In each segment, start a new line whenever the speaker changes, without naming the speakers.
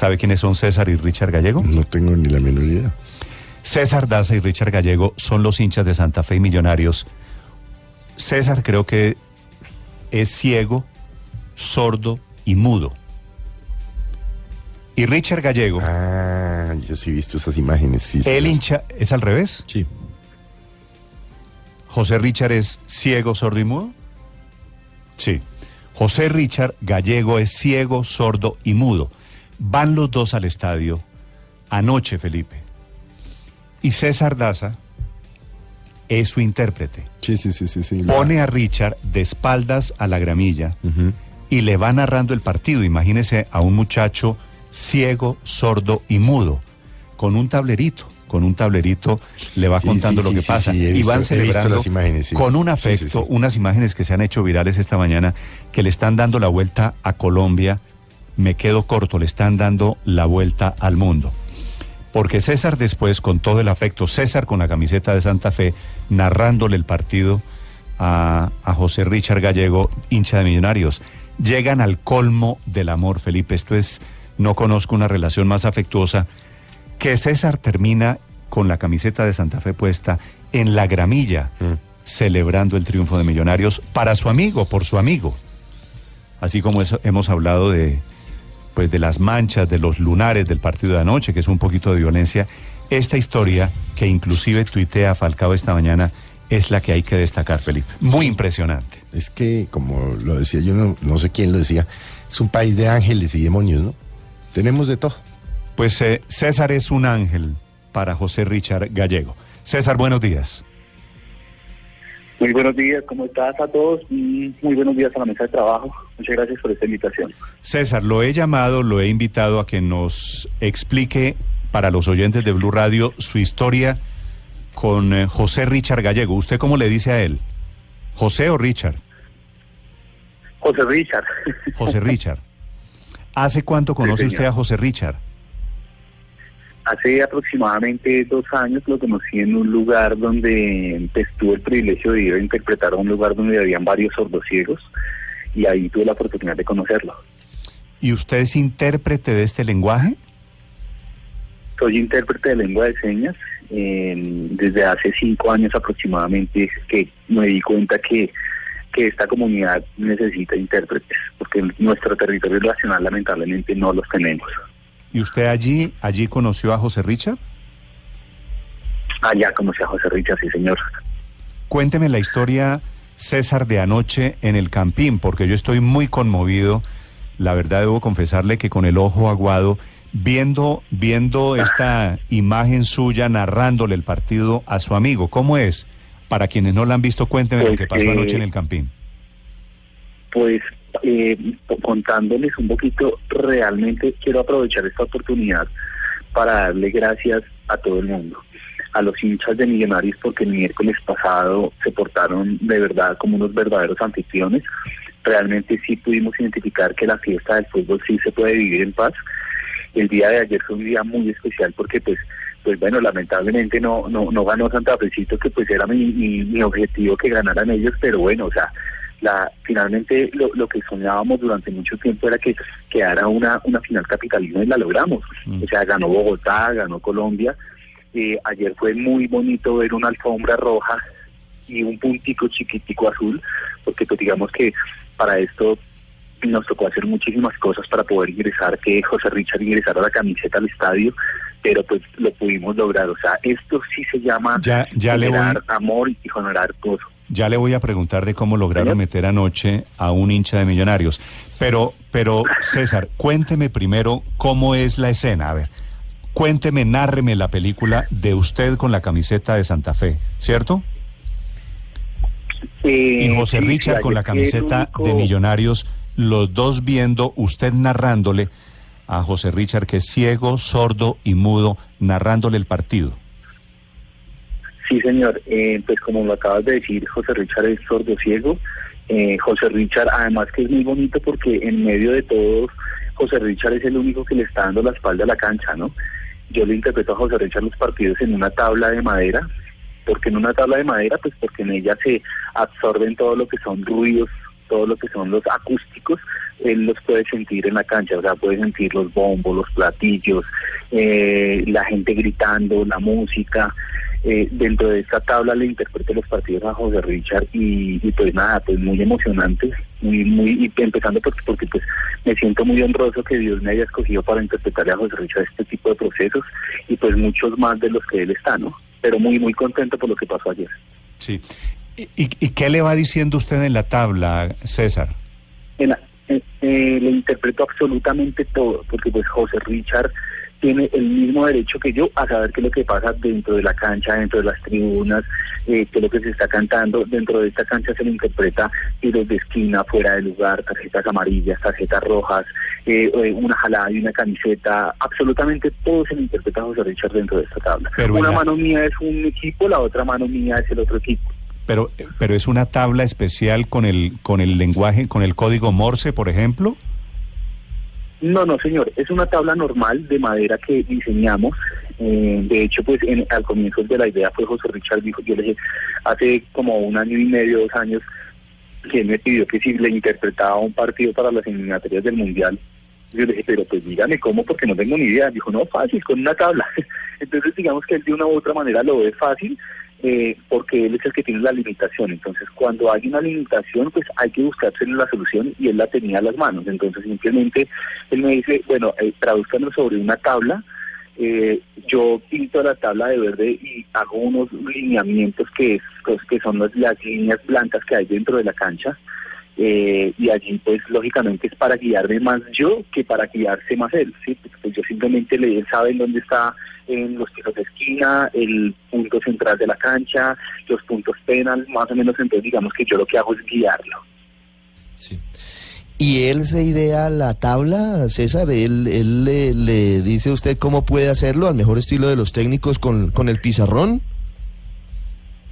¿Sabe quiénes son César y Richard Gallego?
No tengo ni la menor idea.
César Daza y Richard Gallego son los hinchas de Santa Fe y Millonarios. César creo que es ciego, sordo y mudo. Y Richard Gallego,
Ah, yo sí he visto esas imágenes. Sí,
el hincha, ¿es al revés?
Sí.
José Richard es ciego, sordo y mudo. Sí. José Richard Gallego es ciego, sordo y mudo. Van los dos al estadio anoche, Felipe. Y César Daza es su intérprete.
Sí, sí, sí, sí. sí.
Pone a Richard de espaldas a la gramilla y le va narrando el partido. Imagínese a un muchacho ciego, sordo y mudo, con un tablerito. Con un tablerito le va
Sí,
contando
sí,
lo que pasa. y
visto-
van celebrando
las imágenes,
con un afecto, unas imágenes que se han hecho virales esta mañana, que le están dando la vuelta a Colombia. Me quedo corto, le están dando la vuelta al mundo. Porque César después, con todo el afecto, César con la camiseta de Santa Fe, narrándole el partido a, a José Richard Gallego, hincha de Millonarios, llegan al colmo del amor, Felipe. Esto es, no conozco una relación más afectuosa, que César termina con la camiseta de Santa Fe puesta en la gramilla,
Mm.
celebrando el triunfo de Millonarios para su amigo, por su amigo. Así como eso, hemos hablado de, pues, de las manchas, de los lunares del partido de anoche, que es un poquito de violencia, esta historia que inclusive tuitea Falcao esta mañana es la que hay que destacar, Felipe. Muy impresionante.
Es que, como lo decía yo, no, no sé quién lo decía, es un país de ángeles y demonios, ¿no? Tenemos de todo.
Pues eh, César es un ángel para José Richard Gallego. César, buenos días.
Muy buenos días, ¿cómo estás a todos? Y Muy buenos días a la mesa de trabajo. Muchas gracias por esta invitación.
César, lo he llamado, lo he invitado a que nos explique para los oyentes de Blue Radio su historia con eh, José Richard Gallego. ¿Usted cómo le dice a él? ¿José o Richard?
José Richard.
José Richard. ¿Hace cuánto conoce usted a José Richard?
Hace aproximadamente dos años lo conocí en un lugar donde pues, tuve el privilegio de ir a interpretar a un lugar donde habían varios sordociegos y ahí tuve la oportunidad de conocerlo.
¿Y usted es intérprete de este lenguaje?
Soy intérprete de lengua de señas eh, desde hace cinco años aproximadamente que me di cuenta que, que esta comunidad necesita intérpretes porque en nuestro territorio nacional lamentablemente no los tenemos.
¿Y usted allí, allí conoció a José Richard?
Allá conocí a José Richard, sí señor.
Cuénteme la historia, César, de anoche en el Campín, porque yo estoy muy conmovido. La verdad debo confesarle que con el ojo aguado, viendo, viendo esta imagen suya narrándole el partido a su amigo. ¿Cómo es? Para quienes no la han visto, cuénteme lo
Pues,
que pasó
eh,
anoche en el Campín.
Pues eh, contándoles un poquito, realmente quiero aprovechar esta oportunidad para darle gracias a todo el mundo, a los hinchas de Millonarios porque el miércoles pasado se portaron de verdad como unos verdaderos anfitriones. Realmente sí pudimos identificar que la fiesta del fútbol sí se puede vivir en paz. El día de ayer fue un día muy especial porque pues pues bueno, lamentablemente no no, no ganó Santa Fecito, que pues era mi, mi, mi objetivo que ganaran ellos, pero bueno, o sea, la finalmente lo, lo que soñábamos durante mucho tiempo era que quedara una, una final capitalina y la logramos.
Mm.
O sea, ganó Bogotá, ganó Colombia. Eh, ayer fue muy bonito ver una alfombra roja y un puntico chiquitico azul, porque pues digamos que para esto nos tocó hacer muchísimas cosas para poder ingresar, que José Richard ingresara la camiseta al estadio, pero pues lo pudimos lograr. O sea, esto sí se llama
Ya- ya le voy-
generar amor y generar gozo.
Ya le voy a preguntar de cómo lograron meter anoche a un hincha de millonarios. Pero, pero, César, cuénteme primero cómo es la escena. A ver, cuénteme, nárreme la película de usted con la camiseta de Santa Fe, ¿cierto?
Eh,
Y José
sí,
Richard con la camiseta
único-
de millonarios, los dos viendo, usted narrándole a José Richard, que es ciego, sordo y mudo, narrándole el partido.
Sí, señor. Eh, pues como lo acabas de decir, José Richard es sordo ciego. Eh, José Richard, además que es muy bonito porque en medio de todos, José Richard es el único que le está dando la espalda a la cancha, ¿no? Yo le interpreto a José Richard los partidos en una tabla de madera. ¿Por qué en una tabla de madera? Pues porque en ella se absorben todo lo que son ruidos todo lo que son los acústicos, él los puede sentir en la cancha, o sea, puede sentir los bombos, los platillos, eh, la gente gritando, la música. Eh, dentro de esta tabla le interpreto los partidos a José Richard y, pues nada, pues muy emocionantes, muy, muy, y empezando porque, porque pues me siento muy honroso que Dios me haya escogido para interpretarle a José Richard este tipo de procesos y pues muchos más de los que él está, ¿no? Pero muy, muy contento por lo que pasó ayer.
Sí. ¿Y, y qué le va diciendo usted en la tabla, César?
En eh, eh, le interpreto absolutamente todo, porque pues José Richard tiene el mismo derecho que yo a saber qué es lo que pasa dentro de la cancha, dentro de las tribunas, eh, qué es lo que se está cantando. Dentro de esta cancha se le interpreta tiros de esquina, fuera de lugar, tarjetas amarillas, tarjetas rojas, eh, eh, una jalada y una camiseta. Absolutamente todo se le interpreta a José Richard dentro de esta tabla. una mano mía es un equipo, la otra mano mía es el otro equipo.
Pero, pero es una tabla especial con el, con el lenguaje, con el código Morse, por ejemplo.
No, no, señor. Es una tabla normal de madera que diseñamos. Eh, de hecho, pues en, al comienzo de la idea fue José Richard, dijo, yo le dije, hace como un año y medio, dos años, que me pidió que si le interpretaba un partido para las eliminatorias del Mundial. Yo le dije, pero pues dígame cómo, porque no tengo ni idea. Dijo, no, fácil, con una tabla. Entonces, digamos que él de una u otra manera lo ve fácil eh, porque él es el que tiene la limitación. Entonces, cuando hay una limitación, pues hay que buscarse la solución y él la tenía a las manos. Entonces, simplemente él me dice, bueno, eh, tradúzcanos sobre una tabla. Eh, yo pinto la tabla de verde y hago unos lineamientos que, es, que son las, las líneas blancas que hay dentro de la cancha. Eh, y allí pues lógicamente es para guiarme más yo que para guiarse más él, ¿sí? Pues yo simplemente le él sabe dónde está en los tiros de esquina, el punto central de la cancha, los puntos penal, más o menos entonces digamos que yo lo que hago es guiarlo.
Sí. ¿Y él se idea la tabla, César? ¿Él, él le, le, dice a usted cómo puede hacerlo al mejor estilo de los técnicos con, con el pizarrón?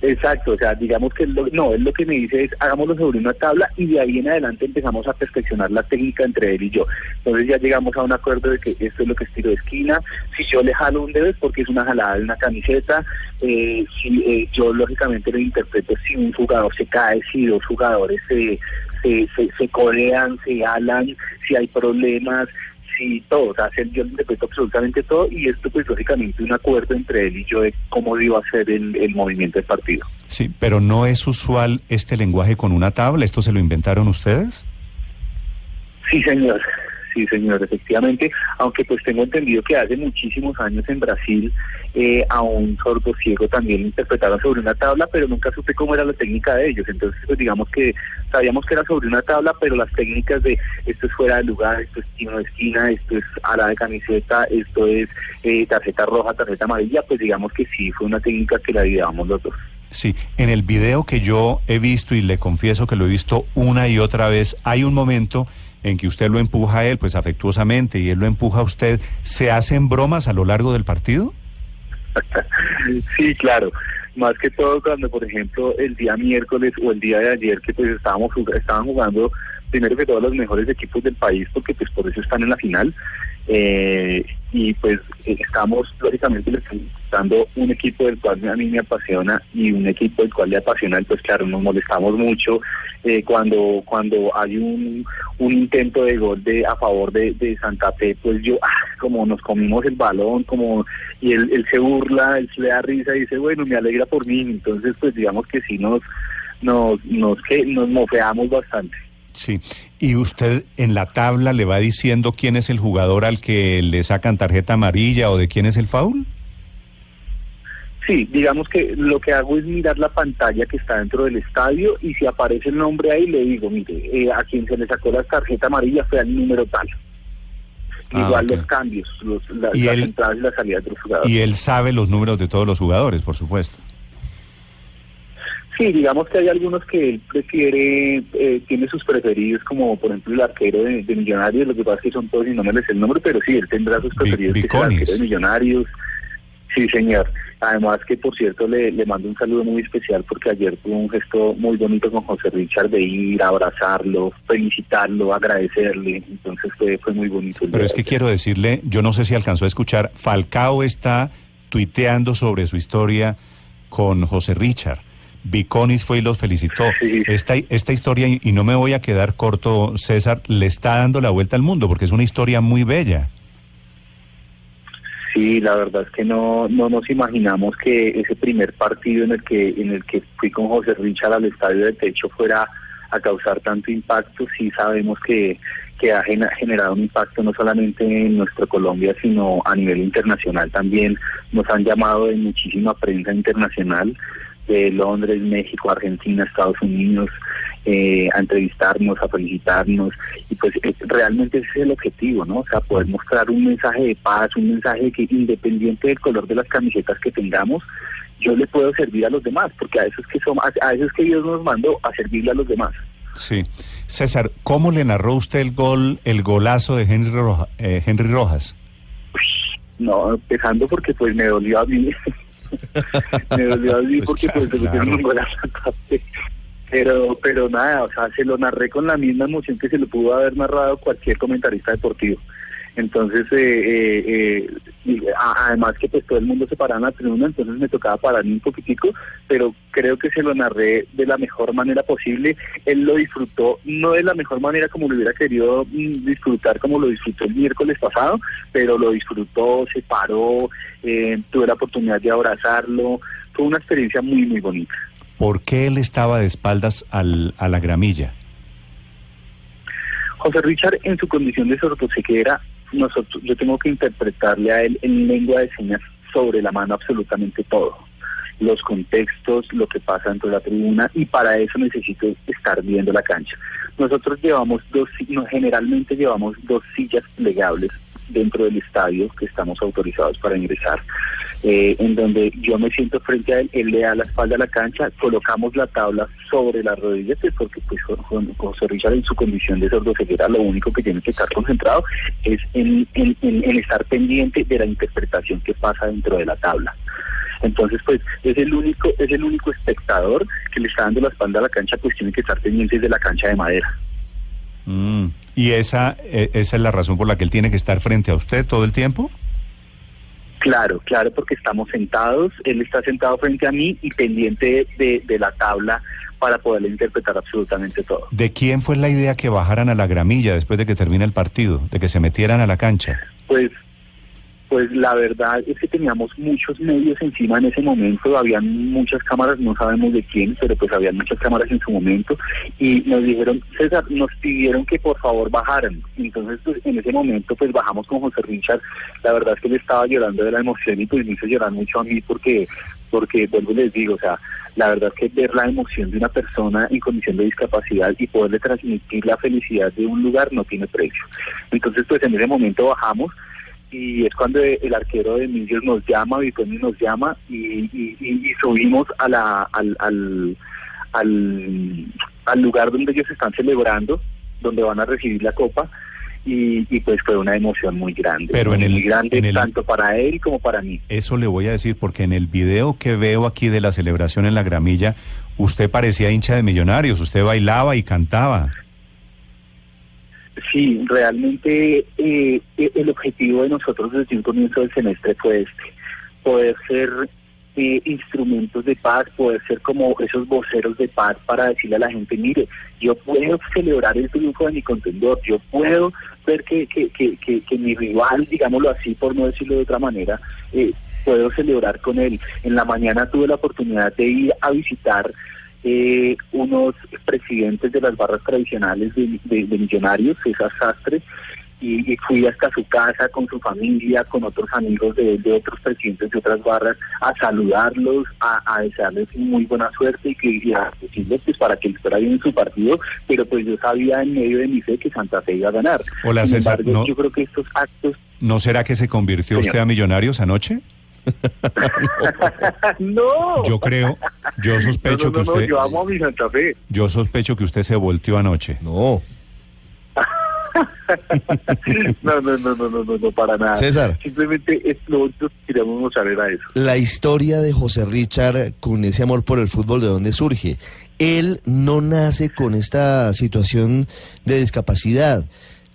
Exacto, o sea, digamos que lo, no, él lo que me dice es hagámoslo sobre una tabla y de ahí en adelante empezamos a perfeccionar la técnica entre él y yo. Entonces ya llegamos a un acuerdo de que esto es lo que es tiro de esquina, si yo le jalo un dedo es porque es una jalada de una camiseta, eh, si eh, yo lógicamente lo interpreto si un jugador se cae, si dos jugadores se, se, se, codean, se alan, si hay problemas, y todo, o sea, yo le interpreto absolutamente todo y esto pues lógicamente un acuerdo entre él y yo de cómo iba a ser el, el movimiento del partido.
Sí, pero no es usual este lenguaje con una tabla, ¿esto se lo inventaron ustedes?
Sí, señor. Sí, señor, efectivamente, aunque pues tengo entendido que hace muchísimos años en Brasil eh, a un sordo ciego también interpretaron sobre una tabla, pero nunca supe cómo era la técnica de ellos. Entonces, pues digamos que sabíamos que era sobre una tabla, pero las técnicas de esto es fuera de lugar, esto es tino de esquina, esto es ala de camiseta, esto es eh, tarjeta roja, tarjeta amarilla, pues digamos que sí, fue una técnica que la ayudábamos los dos.
Sí, en el video que yo he visto y le confieso que lo he visto una y otra vez, hay un momento en que usted lo empuja a él, pues afectuosamente, y él lo empuja a usted, ¿se hacen bromas a lo largo del partido?
sí, claro. Más que todo cuando, por ejemplo, el día miércoles o el día de ayer que pues estábamos estaban jugando primero que todos los mejores equipos del país, porque pues por eso están en la final. Eh, y pues eh, estamos lógicamente dando un equipo del cual a mí me apasiona y un equipo del cual le apasiona, pues claro, nos molestamos mucho eh, cuando cuando hay un, un intento de gol de a favor de, de Santa Fe, pues yo, ah, como nos comimos el balón, como y él, él se burla, él se le da risa y dice, bueno, me alegra por mí, entonces pues digamos que sí nos nos nos que nos mofeamos bastante.
Sí, y usted en la tabla le va diciendo quién es el jugador al que le sacan tarjeta amarilla o de quién es el foul.
Sí, digamos que lo que hago es mirar la pantalla que está dentro del estadio y si aparece el nombre ahí le digo, mire, eh, a quien se le sacó la tarjeta amarilla fue al número tal. Ah, Igual los cambios, los, las entradas y las salidas de los jugadores.
Y él sabe los números de todos los jugadores, por supuesto.
Sí, digamos que hay algunos que él prefiere, eh, tiene sus preferidos, como por ejemplo el arquero de, Millonarios, lo que pasa es que son todos y no me les el nombre, pero sí, él tendrá sus preferidos, que el arquero de Millonarios. Sí, señor. Además que, por cierto, le, le mando un saludo muy especial porque ayer tuvo un gesto muy bonito con José Richard de ir a abrazarlo, felicitarlo, agradecerle. Entonces fue, fue muy bonito.
Pero es que quiero decirle, yo no sé si alcanzó a escuchar, Falcao está tuiteando sobre su historia con José Richard Viconis fue y los felicitó. Esta, esta historia, y no me voy a quedar corto, César, le está dando la vuelta al mundo porque es una historia muy bella.
Sí, la verdad es que no, no nos imaginamos que ese primer partido en el que en el que fui con José Richard al estadio de techo fuera a causar tanto impacto. Sí sabemos que, que ha generado un impacto no solamente en nuestra Colombia, sino a nivel internacional también. Nos han llamado de muchísima prensa internacional de Londres, México, Argentina, Estados Unidos, eh, a entrevistarnos, a felicitarnos, y pues eh, realmente ese es el objetivo, ¿no? O sea, poder mostrar un mensaje de paz, un mensaje que independiente del color de las camisetas que tengamos, yo le puedo servir a los demás, porque a eso es que somos, a eso es que Dios nos mandó a servirle a los demás.
Sí. César, ¿cómo le narró usted el gol, el golazo de Henry, eh, Henry Rojas?
no, empezando porque pues me dolió a mí. me dolió a mí pues porque pues se claro. un golazo pero, pero nada, o sea, se lo narré con la misma emoción que se lo pudo haber narrado cualquier comentarista deportivo. Entonces, eh, eh, eh además que pues todo el mundo se paraba en la tribuna, entonces me tocaba pararme un poquitico, pero creo que se lo narré de la mejor manera posible. Él lo disfrutó, no de la mejor manera como lo hubiera querido mm, disfrutar, como lo disfrutó el miércoles pasado, pero lo disfrutó, se paró, eh, tuve la oportunidad de abrazarlo. Fue una experiencia muy, muy bonita.
¿Por qué él estaba de espaldas al, a la gramilla?
José Richard, en su condición de sordoceguera, nosotros, yo tengo que interpretarle a él en lengua de señas sobre la mano absolutamente todo. Los contextos, lo que pasa dentro de la tribuna, y para eso necesito estar viendo la cancha. Nosotros llevamos dos, generalmente llevamos dos sillas plegables dentro del estadio que estamos autorizados para ingresar, eh, en donde yo me siento frente a él, él le da la espalda a la cancha, colocamos la tabla sobre las rodillas, pues porque pues José Richard en su condición de sordoceguera lo único que tiene que estar concentrado es en, estar pendiente de la interpretación que pasa dentro de la tabla. Entonces, pues es el único es el único espectador que le está dando la espalda a la cancha, pues tiene que estar pendiente de la cancha de madera.
Mm. ¿Y esa, e, esa es la razón por la que él tiene que estar frente a usted todo el tiempo?
Claro, claro, porque estamos sentados, él está sentado frente a mí y pendiente de, de la tabla para poderle interpretar absolutamente todo.
¿De quién fue la idea que bajaran a la gramilla después de que termine el partido, de que se metieran a la cancha?
Pues pues la verdad es que teníamos muchos medios encima en ese momento, habían muchas cámaras, no sabemos de quién, pero pues habían muchas cámaras en su momento y nos dijeron, César, nos pidieron que por favor bajaran. Entonces pues en ese momento pues bajamos con José Richard, la verdad es que él estaba llorando de la emoción y pues me hizo llorar mucho a mí porque porque vuelvo les digo, o sea, la verdad es que ver la emoción de una persona en condición de discapacidad y poderle transmitir la felicidad de un lugar no tiene precio. Entonces, pues en ese momento bajamos y es cuando el arquero de Millos nos llama, Vitoni nos llama y, subimos a la, al, al, al, lugar donde ellos están celebrando, donde van a recibir la copa. Y, pues fue una emoción muy grande.
Pero en el,
muy grande tanto para él como para mí.
Eso le voy a decir porque en el video que veo aquí de la celebración en la gramilla, usted parecía hincha de millonarios, usted bailaba y cantaba.
Sí, realmente eh, e-, el objetivo de nosotros desde un comienzo del semestre fue este, poder ser eh, instrumentos de paz, poder ser como esos voceros de paz para decirle a la gente, mire, yo puedo celebrar el triunfo de mi contendor, yo puedo ver que, que, que, que, mi rival, digámoslo así, por no decirlo de otra manera, eh, puedo celebrar con él. En la mañana tuve la oportunidad de ir a visitar eh, unos presidentes de las barras tradicionales de, Millonarios, César Sastre, y, fui hasta su casa con su familia, con otros amigos de, de otros presidentes de otras barras, a saludarlos, a, desearles muy buena suerte y, que, a decirles pues, para que les fuera bien su partido, pero pues yo sabía en medio de mi fe que Santa Fe iba a ganar.
Hola, César,
yo creo que estos actos...
¿No será que se convirtió usted a Millonarios anoche?
no.
Yo creo, yo sospecho que usted.
yo amo a mi Santa Fe.
Yo sospecho que usted se volteó anoche.
No.
no, no, no, no, no, no, para nada.
César.
Simplemente es lo que queríamos saber a eso.
La historia de José Richard con ese amor por el fútbol, ¿de dónde surge? Él no nace con esta situación de discapacidad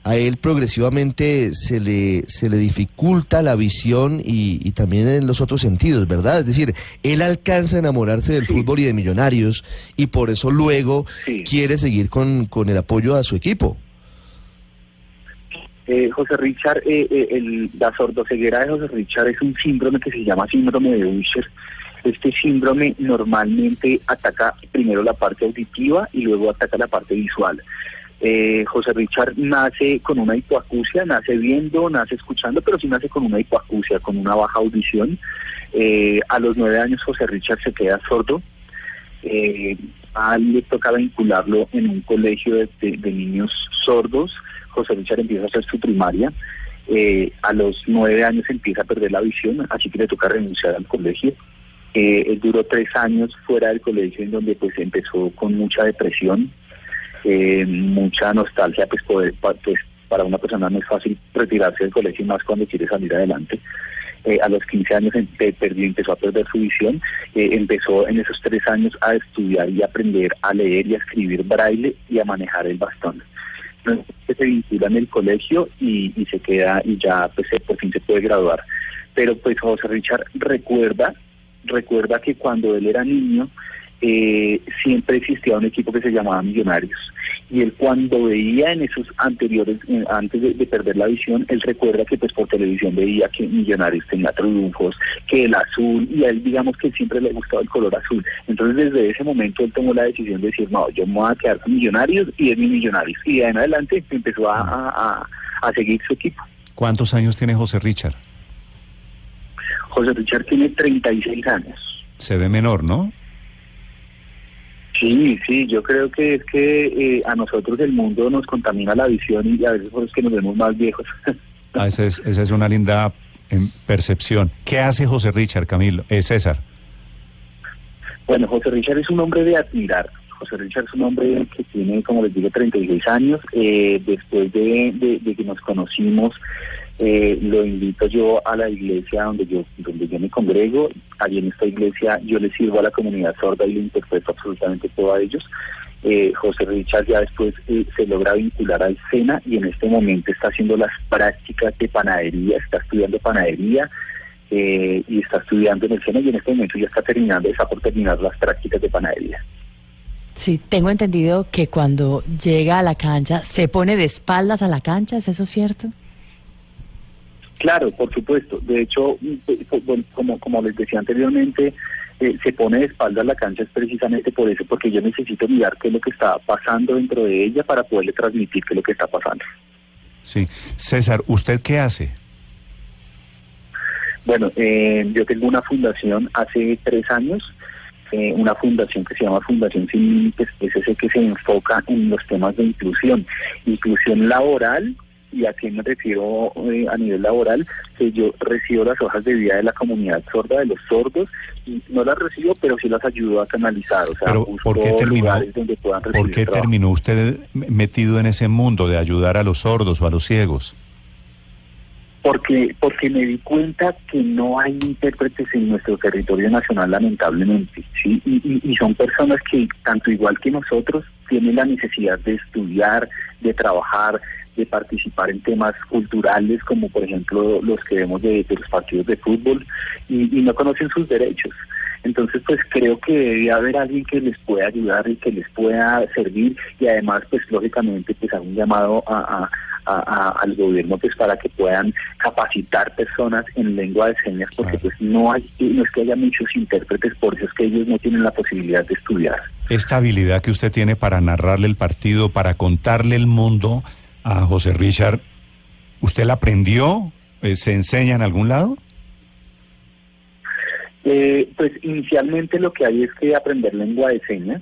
a él progresivamente se le, se le dificulta la visión y, y también en los otros sentidos, ¿verdad? Es decir, él alcanza a enamorarse del
Sí.
fútbol y de millonarios y por eso luego
Sí.
quiere seguir con, con el apoyo a su equipo.
Eh, José Richard, eh, eh, el, la sordoceguera de José Richard es un síndrome que se llama síndrome de Usher. Este síndrome normalmente ataca primero la parte auditiva y luego ataca la parte visual. Eh, José Richard nace con una hipoacusia, nace viendo, nace escuchando, pero sí nace con una hipoacusia, con una baja audición. Eh, a los nueve años José Richard se queda sordo. Eh, a él le toca vincularlo en un colegio de, de- niños sordos. José Richard empieza a hacer su primaria. Eh, a los nueve años empieza a perder la visión, así que le toca renunciar al colegio. Eh, él duró tres años fuera del colegio en donde pues empezó con mucha depresión, eh, mucha nostalgia, pues, poder, pues para una persona no es fácil retirarse del colegio más cuando quiere salir adelante. Eh, a los 15 años em- pe- perdió, empezó a perder su visión, eh, empezó en esos tres años a estudiar y aprender a leer y a escribir braille y a manejar el bastón. Entonces, se vincula en el colegio y, y se queda y ya pues por fin se puede graduar. Pero pues José Richard recuerda, recuerda que cuando él era niño eh, siempre existía un equipo que se llamaba Millonarios. Y él cuando veía en esos anteriores, eh, antes de, de perder la visión, él recuerda que pues por televisión veía que Millonarios tenía triunfos, que el azul, y a él digamos que siempre le gustaba el color azul. Entonces desde ese momento él tomó la decisión de decir, no, yo me voy a quedar con Millonarios y es mi Millonarios. Y de ahí en adelante empezó a, a- a- a seguir su equipo.
¿Cuántos años tiene José Richard?
José Richard tiene 36 años.
Se ve menor, ¿no?
Sí, sí, yo creo que es que eh, a nosotros el mundo nos contamina la visión y a veces es que nos vemos más viejos.
Ah, esa, es, esa es una linda em, percepción. ¿Qué hace José Richard, Camilo? Eh, César.
bueno, José Richard es un hombre de admirar. José Richard es un hombre que tiene, como les digo, 36 años. Eh, después de, que nos conocimos, eh, lo invito yo a la iglesia donde yo, donde yo me congrego. Allí en esta iglesia yo le sirvo a la comunidad sorda y le interpreto absolutamente todo a ellos. Eh, José Richard ya después se logra vincular al SENA y en este momento está haciendo las prácticas de panadería, está estudiando panadería eh, y está estudiando en el SENA y en este momento ya está terminando, está por terminar las prácticas de panadería.
Sí, tengo entendido que cuando llega a la cancha se pone de espaldas a la cancha, ¿es eso cierto?
Claro, por supuesto. De hecho, pues, como, como les decía anteriormente, eh, se pone de espalda a la cancha es precisamente por eso, porque yo necesito mirar qué es lo que está pasando dentro de ella para poderle transmitir qué es lo que está pasando.
Sí. César, ¿usted qué hace?
Bueno, eh, yo tengo una fundación hace tres años, eh, una fundación que se llama Fundación Sin Límites, es ese que se enfoca en los temas de inclusión, inclusión laboral, y a qué me refiero eh, a nivel laboral, que yo recibo las hojas de vida de la comunidad sorda, de los sordos, y no las recibo, pero sí las ayudo a canalizar, o sea,
Pero,
busco
¿por qué terminó,
lugares donde puedan recibir
¿por qué terminó usted metido en ese mundo de ayudar a los sordos o a los ciegos?
Porque porque me di cuenta que no hay intérpretes en nuestro territorio nacional lamentablemente sí y, son personas que tanto igual que nosotros tienen la necesidad de estudiar de trabajar de participar en temas culturales como por ejemplo los que vemos de, los partidos de fútbol y, no conocen sus derechos. Entonces pues creo que debe haber alguien que les pueda ayudar y que les pueda servir y además pues lógicamente pues hago un llamado a- a- a- al gobierno pues para que puedan capacitar personas en lengua de señas porque
Claro.
pues no hay no es que haya muchos intérpretes por eso es que ellos no tienen la posibilidad de estudiar
Esta habilidad que usted tiene para narrarle el partido, para contarle el mundo a José Richard, ¿usted la aprendió? Eh, ¿Se enseña en algún lado?
Eh, pues inicialmente lo que hay es que aprender lengua de señas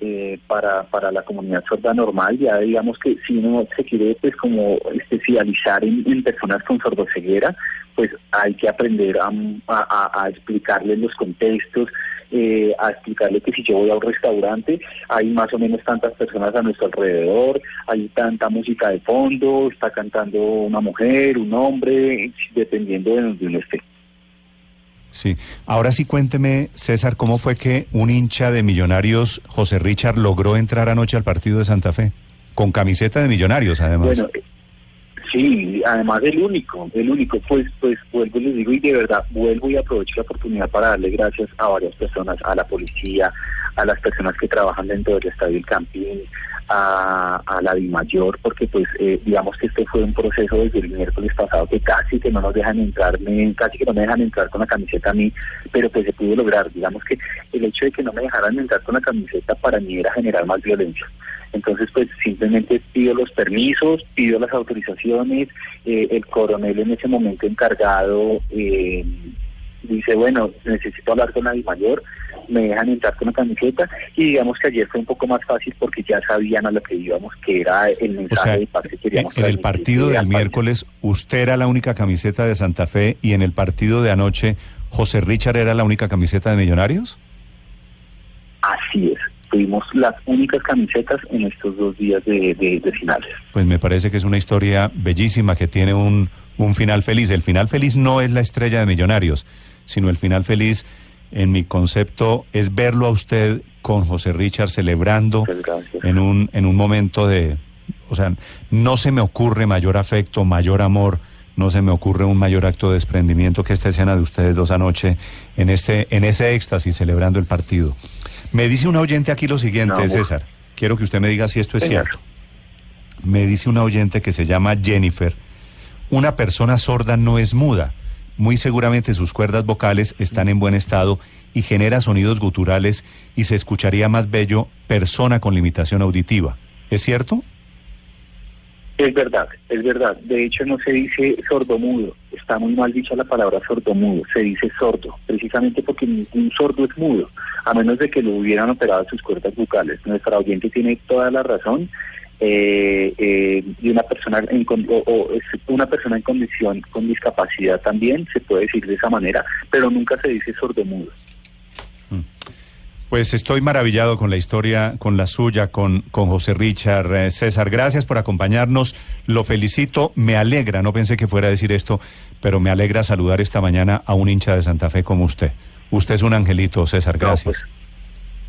eh, para, para la comunidad sorda normal, ya digamos que si uno se quiere pues como especializar en, personas con sordoceguera, pues hay que aprender a, a, a- a explicarle los contextos, eh, a explicarle que si yo voy a un restaurante hay más o menos tantas personas a nuestro alrededor, hay tanta música de fondo, está cantando una mujer, un hombre, dependiendo de donde uno esté.
Sí. Ahora sí cuénteme, César, ¿cómo fue que un hincha de Millonarios, José Richard, logró entrar anoche al partido de Santa Fe? Con camiseta de Millonarios, además.
Bueno, Sí, además el único, el único, pues, pues vuelvo y les digo y de verdad vuelvo y aprovecho la oportunidad para darle gracias a varias personas, a la policía, a las personas que trabajan dentro del Estadio El Campín, a, a la DIMAYOR, porque pues eh, digamos que este fue un proceso desde el miércoles pasado que casi que no nos dejan entrar, casi que no me dejan entrar con la camiseta a mí, pero pues se pudo lograr. Digamos que el hecho de que no me dejaran entrar con la camiseta para mí era generar más violencia. Entonces, pues simplemente pido los permisos, pido las autorizaciones, eh, el coronel en ese momento encargado eh, dice, bueno, necesito hablar con la mayor, me dejan entrar con la camiseta y digamos que ayer fue un poco más fácil porque ya sabían a lo que íbamos, que era el mensaje de paz que queríamos.
En el partido del miércoles, usted era la única camiseta de Santa Fe y en el partido de anoche, José Richard era la única camiseta de Millonarios.
Así es tuvimos las únicas camisetas en estos dos días de, finales.
Pues me parece que es una historia bellísima que tiene un, un final feliz. El final feliz no es la estrella de Millonarios, sino el final feliz, en mi concepto, es verlo a usted con José Richard celebrando en un, en un momento de... O sea, no se me ocurre mayor afecto, mayor amor, no se me ocurre un mayor acto de desprendimiento que esta escena de ustedes dos anoche en, este, en ese éxtasis celebrando el partido. Me dice un oyente aquí lo siguiente, César. Quiero que usted me diga si esto es cierto. Me dice un oyente que se llama Jennifer. Una persona sorda no es muda. Muy seguramente sus cuerdas vocales están en buen estado y genera sonidos guturales y se escucharía más bello persona con limitación auditiva. ¿Es cierto?
Es verdad, es verdad. De hecho, no se dice sordomudo. Está muy mal dicha la palabra sordomudo. Se dice sordo, precisamente porque ningún sordo es mudo, a menos de que lo hubieran operado sus cuerdas bucales. Nuestra oyente tiene toda la razón. Eh, eh, y una persona en, o, una persona en condición con discapacidad también se puede decir de esa manera, pero nunca se dice sordomudo.
Pues estoy maravillado con la historia, con la suya, con, con José Richard. Eh, César, gracias por acompañarnos. Lo felicito. Me alegra, no pensé que fuera a decir esto, pero me alegra saludar esta mañana a un hincha de Santa Fe como usted. Usted es un angelito, César. Gracias.
Pues,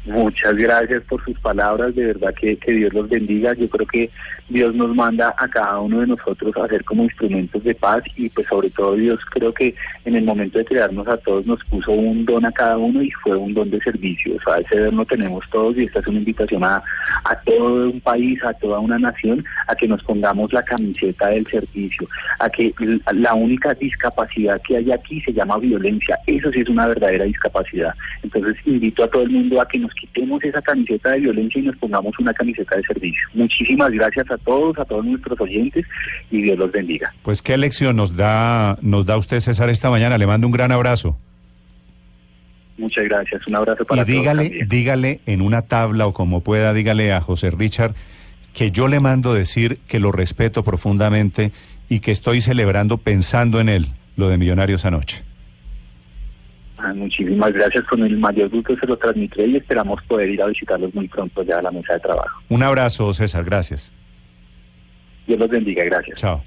Muchas gracias por sus palabras, de verdad que, que, Dios los bendiga. Yo creo que Dios nos manda a cada uno de nosotros a ser como instrumentos de paz y pues sobre todo Dios creo que en el momento de crearnos a todos nos puso un don a cada uno y fue un don de servicio. O sea, ese don lo tenemos todos y esta es una invitación a, a todo un país, a toda una nación, a que nos pongamos la camiseta del servicio, a que la única discapacidad que hay aquí se llama violencia. Eso sí es una verdadera discapacidad. Entonces invito a todo el mundo a que nos quitemos esa camiseta de violencia y nos pongamos una camiseta de servicio. Muchísimas gracias a todos, a todos nuestros oyentes y Dios los bendiga.
Pues qué lección nos da, nos da usted César esta mañana. Le mando un gran abrazo.
Muchas gracias, un abrazo para
y dígale, dígale en una tabla o como pueda, dígale a José Richard que yo le mando decir que lo respeto profundamente y que estoy celebrando pensando en él lo de Millonarios anoche.
Ah, muchísimas gracias. Con el mayor gusto se lo transmitiré y esperamos poder ir a visitarlos muy pronto ya a la mesa de trabajo.
Un abrazo, César. Gracias.
Dios los bendiga. Gracias.
Chao.